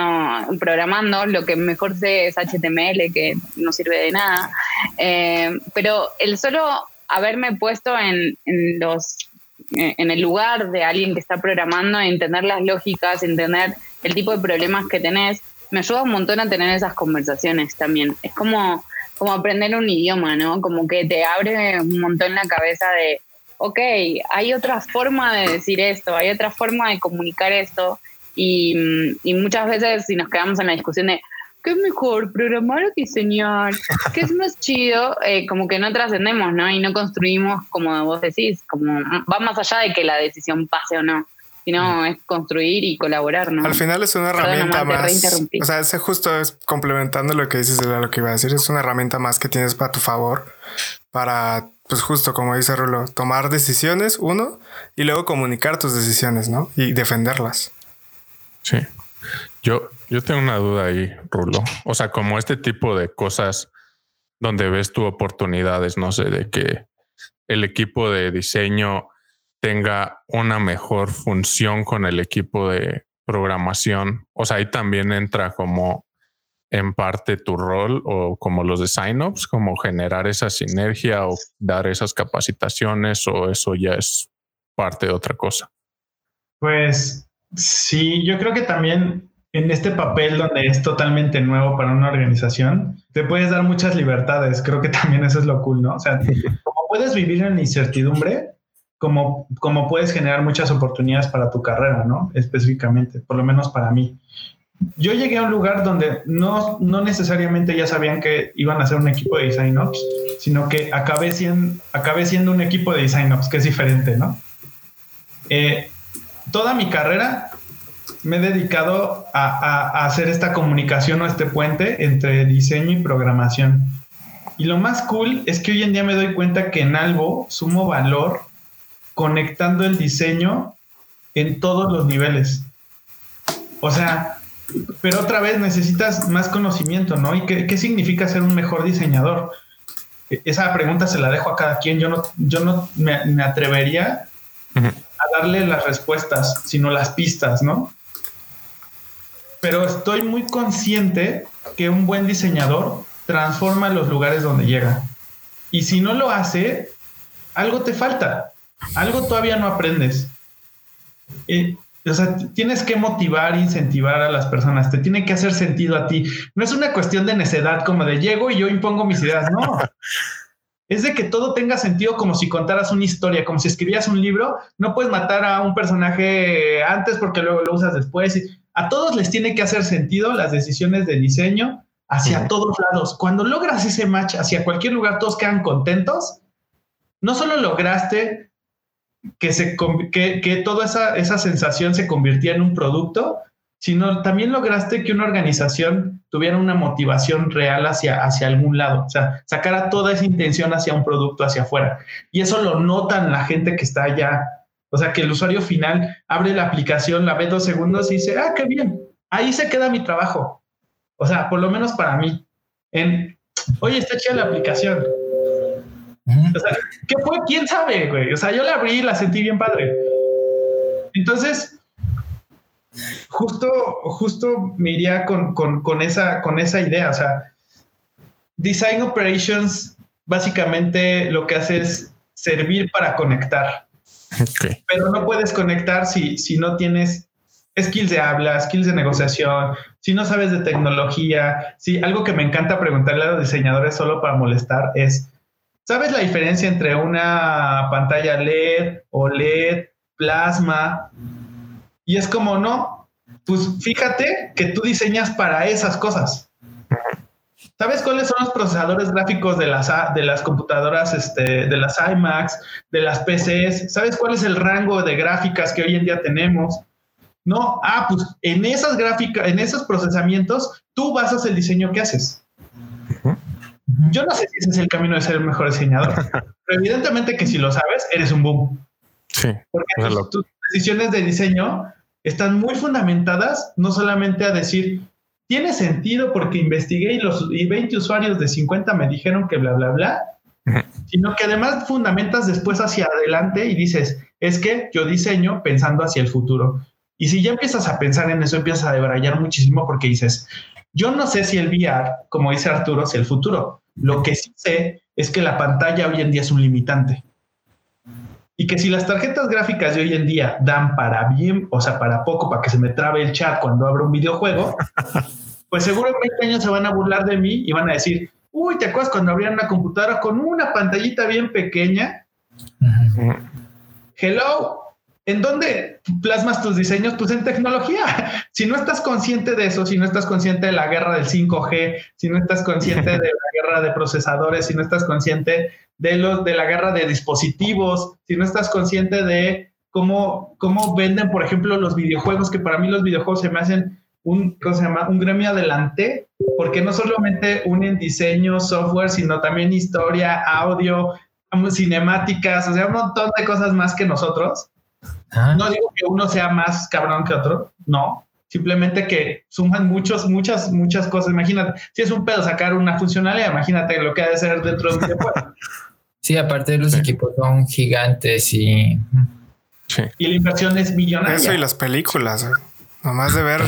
programando, lo que mejor sé es HTML, que no sirve de nada. Eh, pero el solo haberme puesto en, los en el lugar de alguien que está programando, entender las lógicas, entender el tipo de problemas que tenés, me ayuda un montón a tener esas conversaciones también. Es como, como aprender un idioma, ¿no? Como que te abre un montón la cabeza de, ok, hay otra forma de decir esto, hay otra forma de comunicar esto, y, muchas veces si nos quedamos en la discusión de qué es mejor, programar o diseñar, qué es más chido, eh, como que no trascendemos, ¿no? Y no construimos, como vos decís, como va más allá de que la decisión pase o no, sino mm. es construir y colaborar, ¿no? Al final es una herramienta más. O sea, ese justo es complementando lo que dices de lo que iba a decir, es una herramienta más que tienes para tu favor, para, pues justo como dice Rulo, tomar decisiones, uno, y luego comunicar tus decisiones, ¿no? Y defenderlas. Sí. Yo, yo tengo una duda ahí, Rulo. O sea, como este tipo de cosas donde ves tu oportunidades, no sé, de que el equipo de diseño tenga una mejor función con el equipo de programación. O sea, ahí también entra como en parte tu rol o como los de sign-ups, como generar esa sinergia o dar esas capacitaciones o eso ya es parte de otra cosa. Pues Sí, yo creo que también en este papel donde es totalmente nuevo para una organización, te puedes dar muchas libertades. Creo que también eso es lo cool, ¿no? O sea, (laughs) como puedes vivir en incertidumbre, como, como puedes generar muchas oportunidades para tu carrera, ¿no? Específicamente, por lo menos para mí. Yo llegué a un lugar donde no, no necesariamente ya sabían que iban a ser un equipo de Design Ops, sino que acabé siendo, acabé siendo un equipo de Design Ops, que es diferente, ¿no? Eh, toda mi carrera me he dedicado a, hacer esta comunicación o este puente entre diseño y programación. Y lo más cool es que hoy en día me doy cuenta que en algo sumo valor conectando el diseño en todos los niveles. O sea, pero otra vez necesitas más conocimiento, ¿no? ¿Y qué, significa ser un mejor diseñador? E, esa pregunta se la dejo a cada quien. Yo no, yo no me, atrevería darle las respuestas, sino las pistas, ¿no? pero estoy muy consciente que un buen diseñador transforma los lugares donde llega. Y si no lo hace, algo te falta, algo todavía no aprendes. Eh, o sea, tienes que motivar, incentivar a las personas, te tiene que hacer sentido a ti. No es una cuestión de necedad como de llego y yo impongo mis ideas, no. (laughs) es de que todo tenga sentido como si contaras una historia, como si escribías un libro, no puedes matar a un personaje antes porque luego lo usas después. A todos les tiene que hacer sentido las decisiones de diseño hacia todos lados. Cuando logras ese match hacia cualquier lugar, todos quedan contentos. No solo lograste que, se, que, toda esa, esa sensación se convirtiera en un producto, sino también lograste que una organización tuviera una motivación real hacia, hacia algún lado, o sea, sacara toda esa intención hacia un producto hacia afuera. Y eso lo notan la gente que está allá o sea, que el usuario final abre la aplicación, la ve dos segundos y dice, ah, qué bien, ahí se queda mi trabajo. O sea, por lo menos para mí. En, oye, está chida la aplicación. O sea, ¿qué fue? ¿Quién sabe, güey? O sea, yo la abrí y la sentí bien padre. Entonces, justo, justo me iría con, con, esa, con esa idea. O sea, Design Operations básicamente lo que hace es servir para conectar. Pero no puedes conectar si, si no tienes skills de habla, skills de negociación, si no sabes de tecnología. Si algo que me encanta preguntarle a los diseñadores solo para molestar es, ¿sabes la diferencia entre una pantalla LED, o LED, plasma? Y es como, no, pues fíjate que tú diseñas para esas cosas. ¿Sabes cuáles son los procesadores gráficos de las, de las computadoras, este, de las iMacs, de las PCs? ¿Sabes cuál es el rango de gráficas que hoy en día tenemos? No, ah, pues en esas gráficas, en esos procesamientos, tú basas el diseño que haces. Yo no sé si ese es el camino de ser el mejor diseñador, (laughs) pero evidentemente que si lo sabes, eres un boom. Sí. Porque tus decisiones de diseño están muy fundamentadas no solamente a decir, tiene sentido porque investigué y los 20 usuarios de 50 me dijeron que bla, bla, bla, (laughs) sino que además fundamentas después hacia adelante y dices, es que yo diseño pensando hacia el futuro. Y si ya empiezas a pensar en eso, empiezas a debrayar muchísimo porque dices, yo no sé si el VR, como dice Arturo, es el futuro. Lo que sí sé es que la pantalla hoy en día es un limitante. Y que si las tarjetas gráficas de hoy en día dan para bien, o sea, para poco, para que se me trabe el chat cuando abro un videojuego, (laughs) pues seguro en 20 años se van a burlar de mí y van a decir, uy, ¿te acuerdas cuando abrían una computadora con una pantallita bien pequeña? Hello, ¿en dónde plasmas tus diseños? Pues en tecnología. Si no estás consciente de eso, si no estás consciente de la guerra del 5G, si no estás consciente de la guerra de procesadores, si no estás consciente de, los, de la guerra de dispositivos, si no estás consciente de cómo, cómo venden, por ejemplo, los videojuegos, que para mí los videojuegos se me hacen un, ¿cómo se un gremio adelante, porque no solamente unen diseño, software, sino también historia, audio, cinemáticas, o sea, un montón de cosas más que nosotros. Ah. No digo que uno sea más cabrón que otro, no, Simplemente que suman muchos, muchas, muchas cosas. Imagínate, si es un pedo sacar una funcionalidad, imagínate lo que ha de ser dentro de un videojuego. (laughs) Sí, aparte de los equipos son gigantes y... Y la inversión es millonaria. Eso y las películas. ¿eh? Nomás de ver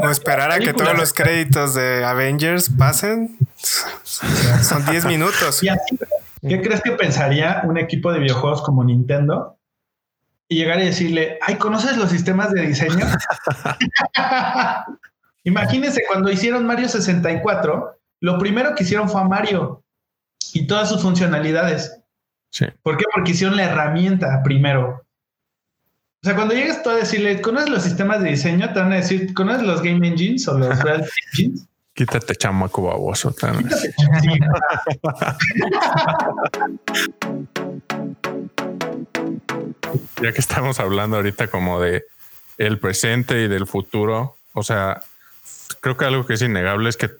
o esperar a que todos los créditos de Avengers pasen. Son 10 minutos. ¿Qué crees que pensaría un equipo de videojuegos como Nintendo y llegar y decirle, ay, ¿conoces los sistemas de diseño? (laughs) Imagínense cuando hicieron Mario 64, lo primero que hicieron fue a Mario y todas sus funcionalidades. Sí. ¿Por qué? Porque hicieron la herramienta primero. O sea, cuando llegas tú a decirle, ¿conoces los sistemas de diseño? Te van a decir, ¿conoces los Game Engines o los Real (laughs) Engines? Quítate chamaco baboso. tan- Quítate. (laughs) Ya que estamos hablando ahorita como de el presente y del futuro, o sea, creo que algo que es innegable es que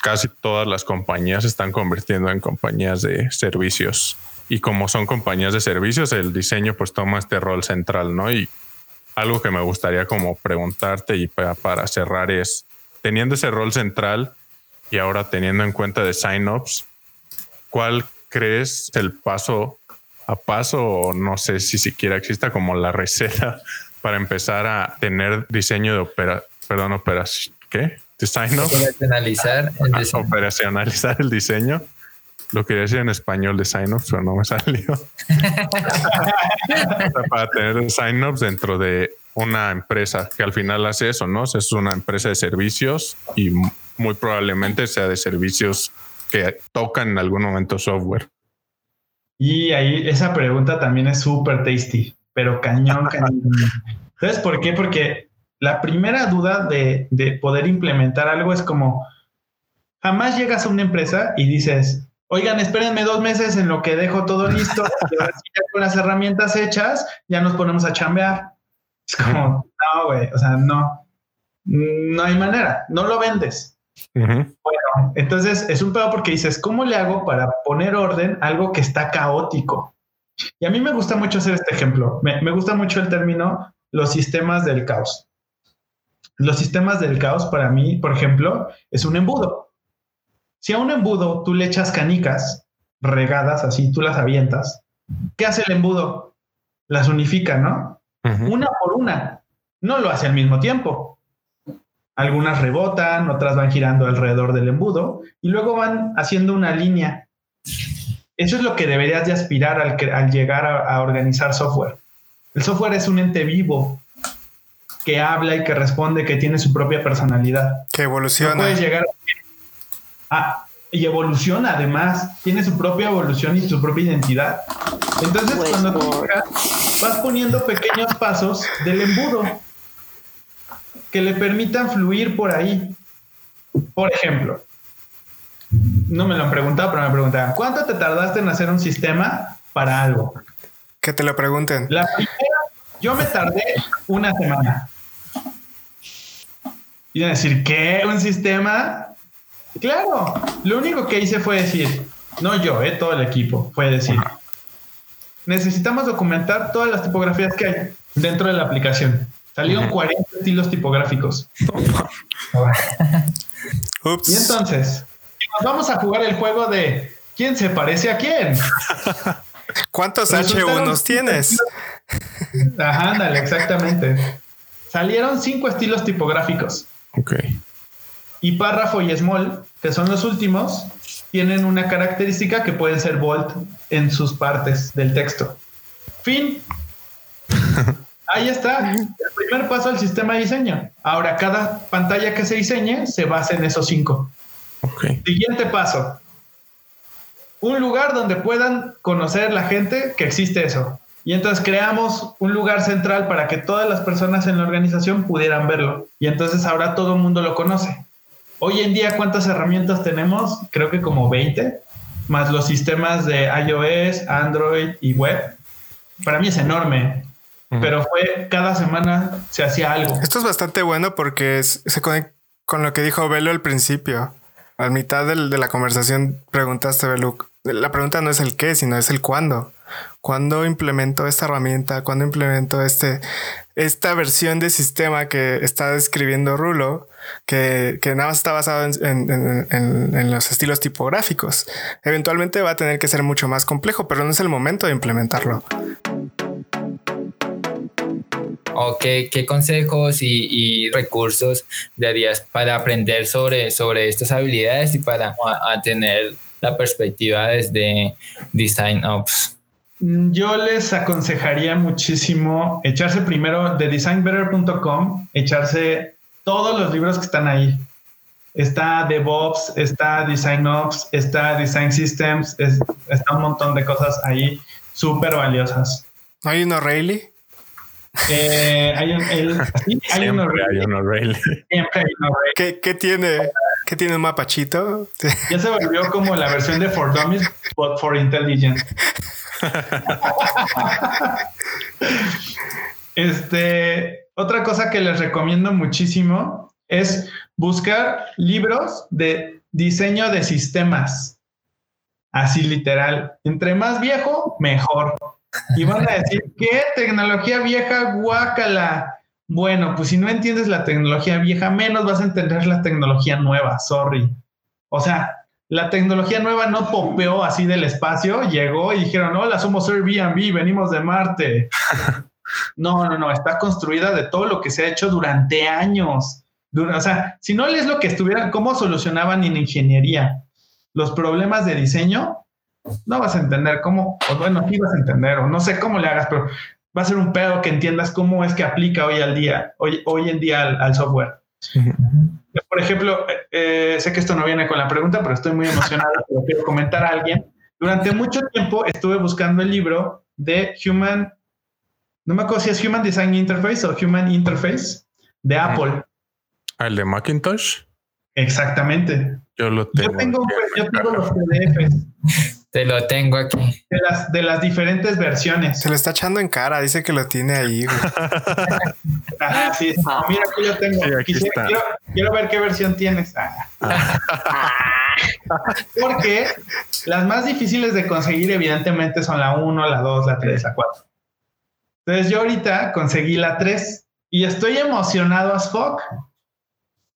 casi todas las compañías se están convirtiendo en compañías de servicios. Y como son compañías de servicios, el diseño pues toma este rol central, ¿no? Y algo que me gustaría como preguntarte y para, para cerrar es, teniendo ese rol central y ahora teniendo en cuenta de sign-ups, ¿cuál crees el paso a paso o no sé si siquiera exista como la receta (laughs) para empezar a tener diseño de opera, perdón, operación, ¿qué? Design Operacionalizar el diseño. operacionalizar el diseño. Lo quería decir en español design off, pero no me (laughs) salió. Para tener sign ups dentro de una empresa que al final hace eso, ¿no? Es una empresa de servicios y muy probablemente sea de servicios que tocan en algún momento software. Y ahí esa pregunta también es súper tasty, pero cañón, cañón. ¿Sabes por qué? Porque la primera duda de, de poder implementar algo es como, jamás llegas a una empresa y dices, oigan, espérenme dos meses en lo que dejo todo listo, (laughs) ya con las herramientas hechas, ya nos ponemos a chambear. Es como, no, güey, o sea, no, no hay manera, no lo vendes. Ujú. Entonces es un pedo porque dices, ¿cómo le hago para poner orden a algo que está caótico? Y a mí me gusta mucho hacer este ejemplo. Me, me gusta mucho el término los sistemas del caos. Los sistemas del caos para mí, por ejemplo, es un embudo. Si a un embudo tú le echas canicas regadas así, tú las avientas, ¿qué hace el embudo? Las unifica, ¿no? Una por una. No lo hace al mismo tiempo. Algunas rebotan, otras van girando alrededor del embudo y luego van haciendo una línea. Eso es lo que deberías de aspirar al, llegar a, a organizar software. El software es un ente vivo que habla y que responde, que tiene su propia personalidad. Que No evoluciona. puedes llegar a, y evoluciona además, tiene su propia evolución y su propia identidad. Entonces, Pues, cuando tú vas poniendo pequeños pasos del embudo que le permitan fluir por ahí. Por ejemplo, no me lo han preguntado, pero me preguntaban, ¿cuánto te tardaste en hacer un sistema para algo? Que te lo pregunten. La primera, yo me tardé una semana. Y a decir, ¿qué? ¿Un sistema? Claro, lo único que hice fue decir, no yo, eh, todo el equipo, fue decir, necesitamos documentar todas las tipografías que hay dentro de la aplicación. Salieron Ujú. 40 estilos tipográficos. (laughs) Ups. Y entonces, nos vamos a jugar el juego de quién se parece a quién. (laughs) ¿Cuántos Resultaron H1s tienes? Ajá, ándale, exactamente. Salieron cinco estilos tipográficos. Ok. Y párrafo y small, que son los últimos, tienen una característica que pueden ser bold en sus partes del texto. Fin. (laughs) Ahí está. El primer paso del sistema de diseño. Ahora, cada pantalla que se diseñe se basa en esos cinco. Ok. Siguiente paso. Un lugar donde puedan conocer la gente que existe eso. Y entonces creamos un lugar central para que todas las personas en la organización pudieran verlo. Y entonces ahora todo el mundo lo conoce. Hoy en día, ¿cuántas herramientas tenemos? Creo que como 20, más los sistemas de iOS, Android y web. Para mí es enorme, Pero fue cada semana se hacía algo. Esto es bastante bueno porque es- se conecta con lo que dijo Belo al principio. A mitad del- de la conversación preguntaste, Belu. La pregunta no es el qué, sino es el cuándo. ¿Cuándo implemento esta herramienta? ¿Cuándo implemento este, esta versión de sistema que está describiendo Rulo? Que, que nada más está basado en, en- en- en- en los estilos tipográficos. Eventualmente va a tener que ser mucho más complejo, pero no es el momento de implementarlo. ¿O qué, qué consejos y, y recursos darías para aprender sobre, sobre estas habilidades y para a- a tener la perspectiva desde Design Ops? Mm, Yo les aconsejaría muchísimo echarse primero de designbetter.com, echarse todos los libros que están ahí. Está DevOps, está Design Ops, está Design Systems, está un montón de cosas ahí súper valiosas. ¿No hay uno Rayleigh? Eh, hay un, el, sí, hay uno Hay uno Rayleigh. Siempre hay uno Rayleigh. ¿Qué, ¿Qué, tiene? ¿Qué tiene un mapachito? Ya se volvió como la versión de For Dummies, but for Intelligence. este, otra cosa que les recomiendo muchísimo es buscar libros de diseño de sistemas. Así literal. Entre más viejo, mejor. Y van a decir, ¿qué tecnología vieja? Guácala. Bueno, pues si no entiendes la tecnología vieja, menos vas a entender la tecnología nueva. Sorry. O sea, la tecnología nueva no popeó así del espacio, llegó y dijeron, hola, somos Airbnb, venimos de Marte. (laughs) No, no, no, está construida de todo lo que se ha hecho durante años. O sea, si no lees lo que estuvieran, cómo solucionaban en ingeniería los problemas de diseño, no vas a entender cómo, o bueno, sí vas a entender, o no sé cómo le hagas, pero va a ser un pedo que entiendas cómo es que aplica hoy al día, hoy, hoy en día al, software. Por ejemplo, eh, sé que esto no viene con la pregunta, pero estoy muy emocionado, pero quiero comentar a alguien. Durante mucho tiempo estuve buscando el libro de Human, no me acuerdo si es Human Design Interface o Human Interface de Apple. ¿El de Macintosh? Exactamente. Yo lo tengo. Yo tengo, yo tengo los PDFs. Te lo tengo aquí. De las, de las diferentes versiones. Se lo está echando en cara, dice que lo tiene ahí. (laughs) ah, sí, mira, aquí lo tengo. quiero, quiero, ver qué versión tienes. Ah. Porque las más difíciles de conseguir, evidentemente, son la 1, la 2, la 3, la 4. Entonces, yo ahorita conseguí la 3 y estoy emocionado as fuck.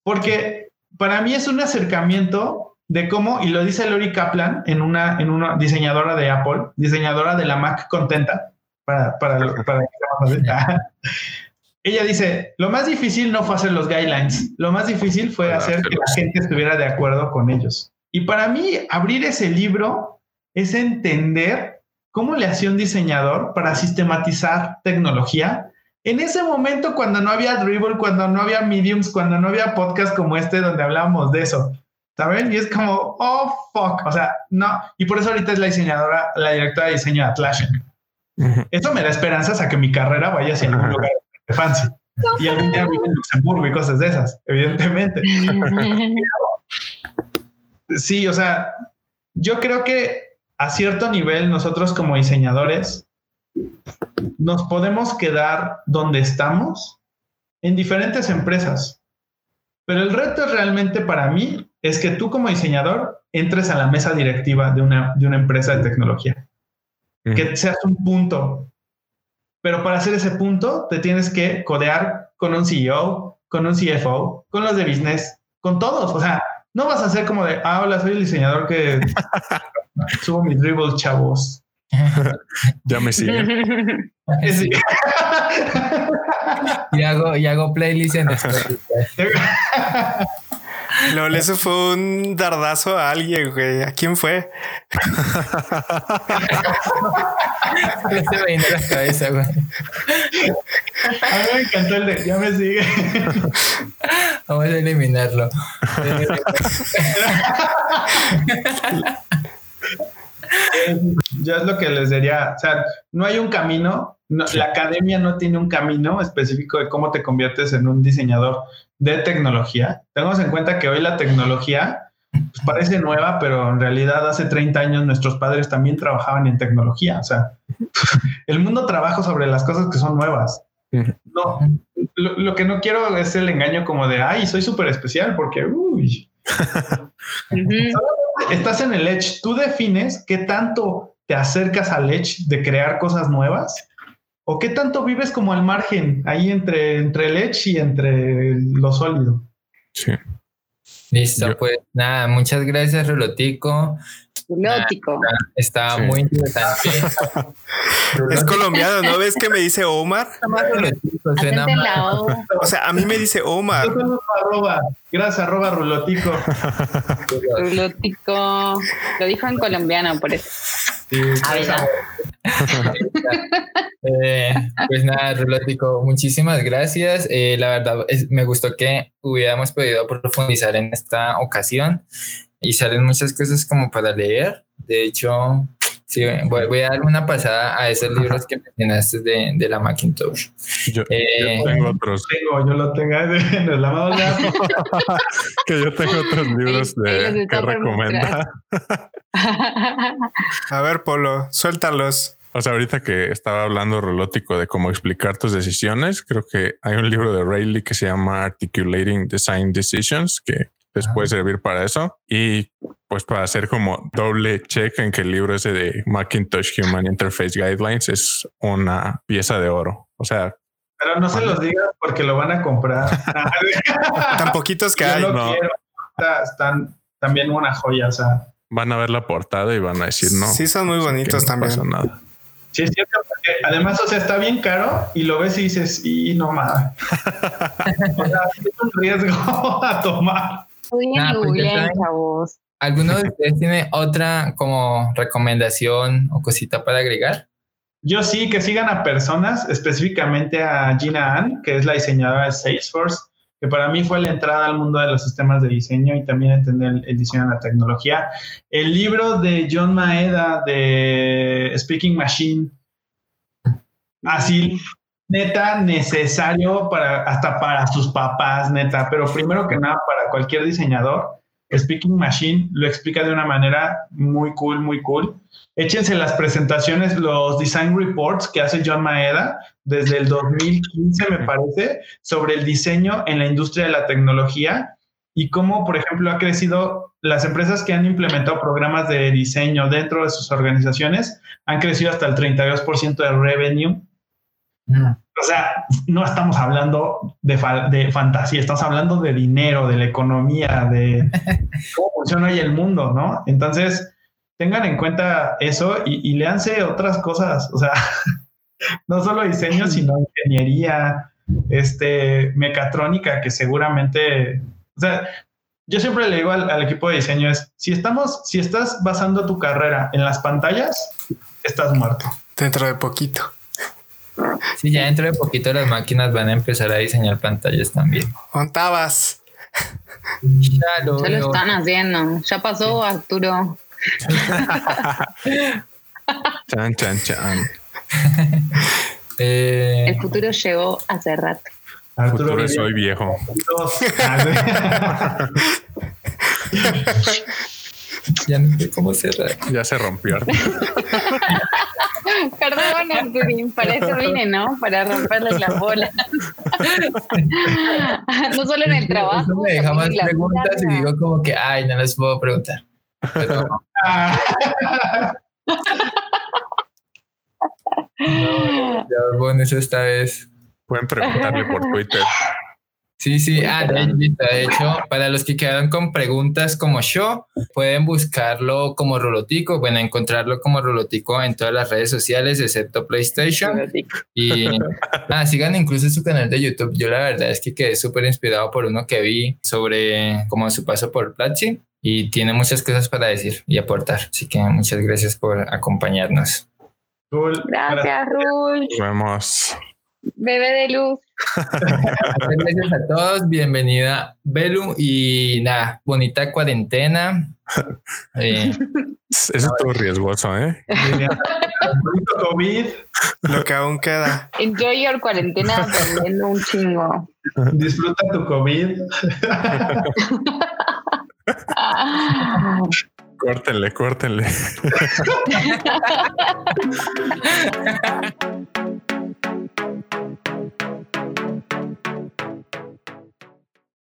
Porque para mí es un acercamiento de cómo, y lo dice Lori Kaplan en una, en una diseñadora de Apple, diseñadora de la Mac contenta, para, para, para, (laughs) ella dice, lo más difícil no fue hacer los guidelines, lo más difícil fue hacer que la gente estuviera de acuerdo con ellos. Y para mí, abrir ese libro es entender cómo le hacía un diseñador para sistematizar tecnología en ese momento, cuando no había Dribble, cuando no había Mediums, cuando no había podcast como este donde hablábamos de eso, ¿saben? Y es como, oh, fuck, o sea, no. Y por eso ahorita es la diseñadora, la directora de diseño de Atlassian. Eso me da esperanzas a que mi carrera vaya hacia algún lugar fancy. Y algún día vive en Luxemburgo y cosas de esas, evidentemente. (laughs) sí, o sea, yo creo que a cierto nivel nosotros como diseñadores nos podemos quedar donde estamos en diferentes empresas. Pero el reto realmente para mí es que tú como diseñador entres a la mesa directiva de una, de una empresa de tecnología. Que seas un punto. Pero para hacer ese punto te tienes que codear con un CEO, con un CFO, con los de business, con todos. O sea, no vas a ser como de, ah, hola, soy el diseñador que (laughs) subo mis dribbles, chavos. (laughs) ya me sigue. (laughs) y, hago, y hago playlist en Lol, eso fue un dardazo a alguien, güey. ¿A quién fue? (laughs) no se me vino la cabeza, güey. A mí me encantó el de ya me sigue. Vamos a eliminarlo. (laughs) Yo es lo que les diría, o sea, no hay un camino, la academia no tiene un camino específico de cómo te conviertes en un diseñador de tecnología. Tengamos en cuenta que hoy la tecnología pues, parece nueva, pero en realidad hace 30 años nuestros padres también trabajaban en tecnología. O sea, (laughs) el mundo trabaja sobre las cosas que son nuevas. No, lo, que no quiero es el engaño como de, ay, soy súper especial porque, uy. (laughs) estás en el edge, tú defines qué tanto te acercas al edge de crear cosas nuevas o qué tanto vives como al margen, ahí entre, entre el edge y entre lo sólido. Sí. Listo, pues nada, muchas gracias, Rulotico. Rulotico. Está, muy interesante. (laughs) es colombiano, ¿no ves que me dice Omar? O sea, a mí me dice Omar. Gracias, arroba Rulotico. Rulotico. Lo dijo en colombiano, por eso. Sí, (laughs) Eh, pues nada, Rulótico, muchísimas gracias. Eh, la verdad, me gustó que hubiéramos podido profundizar en esta ocasión y salen muchas cosas como para leer. De hecho, Sí, voy, a dar una pasada a esos libros que mencionaste de, de la Macintosh. Yo, eh, tengo otros. (laughs) Tengo, yo lo tengo en la (laughs) que yo tengo otros libros de, que recomienda. (laughs) a ver, Polo, suéltalos. O sea, ahorita que estaba hablando Rolótico de cómo explicar tus decisiones, creo que hay un libro de Rayleigh que se llama Articulating Design Decisions, que les puede servir para eso. Y pues para hacer como doble check en que el libro ese de Macintosh Human Interface Guidelines es una pieza de oro. O sea, pero no se los digas porque lo van a comprar. (laughs) (laughs) Tan poquitos que hay. No. Están también una joya. O sea, van a ver la portada y van a decir no. Sí, son muy bonitos también. nada. Sí, es cierto, porque además, o sea, está bien caro y lo ves y dices, y no mames. (laughs) o sea, es un riesgo a tomar. Pues ¿Alguno de ustedes tiene otra como recomendación o cosita para agregar? Yo sí, que sigan a personas, específicamente a Gina Ann, que es la diseñadora de Salesforce, que para mí fue la entrada al mundo de los sistemas de diseño y también entender el, diseño de la tecnología. El libro de John Maeda de Speaking Machine, así neta necesario para hasta para sus papás, neta, pero primero que nada para cualquier diseñador. Speaking Machine lo explica de una manera muy cool, muy cool. Échense las presentaciones, los design reports que hace John Maeda desde el 2015, me parece, sobre el diseño en la industria de la tecnología y cómo, por ejemplo, ha crecido las empresas que han implementado programas de diseño dentro de sus organizaciones, han crecido hasta el 32% de revenue o sea, no estamos hablando de, de, fantasía, estamos hablando de dinero, de la economía, de (laughs) cómo funciona ahí el mundo, ¿no? Entonces, tengan en cuenta eso y, y léanse otras cosas, o sea, (laughs) no solo diseño, sino ingeniería, este, mecatrónica, que seguramente, o sea, yo siempre le digo al, al, equipo de diseño es, si estamos, si estás basando tu carrera en las pantallas, estás muerto. Dentro de poquito. Sí, ya dentro de poquito las máquinas van a empezar a diseñar pantallas también. Contabas. Ya lo, están haciendo. Ya pasó, Arturo. (laughs) chan, chan, chan. (laughs) Eh, El futuro llegó hace rato. Arturo, futuro soy viejo. (laughs) ya no sé cómo cerrar. Ya se rompió. (laughs) Perdón, Arturín, para eso (laughs) vine, ¿no? Para romperle las bolas. (laughs) no solo en el trabajo. me deja más preguntas y digo como que, ay, no les puedo preguntar. Pero... no, ya, bueno, eso esta vez. Pueden preguntarle por Twitter. Sí, sí, ah, de hecho, para los que quedaron con preguntas como yo, pueden buscarlo como Rolotico, bueno, encontrarlo como Rolotico en todas las redes sociales, excepto PlayStation. Y (laughs) ah, sigan incluso su canal de YouTube. Yo la verdad es que quedé súper inspirado por uno que vi sobre como su paso por Platzi y tiene muchas cosas para decir y aportar. Así que muchas gracias por acompañarnos. Gracias, Rul. Nos vemos. Bebé de luz. (laughs) Gracias a todos, bienvenida Belu y nada, bonita cuarentena. (laughs) Eh, Eso es todo riesgoso, ¿eh? COVID, lo que aún queda. Enjoy your cuarentena aprendiendo un chingo. Disfruta tu COVID. (laughs) córtenle, córtenle.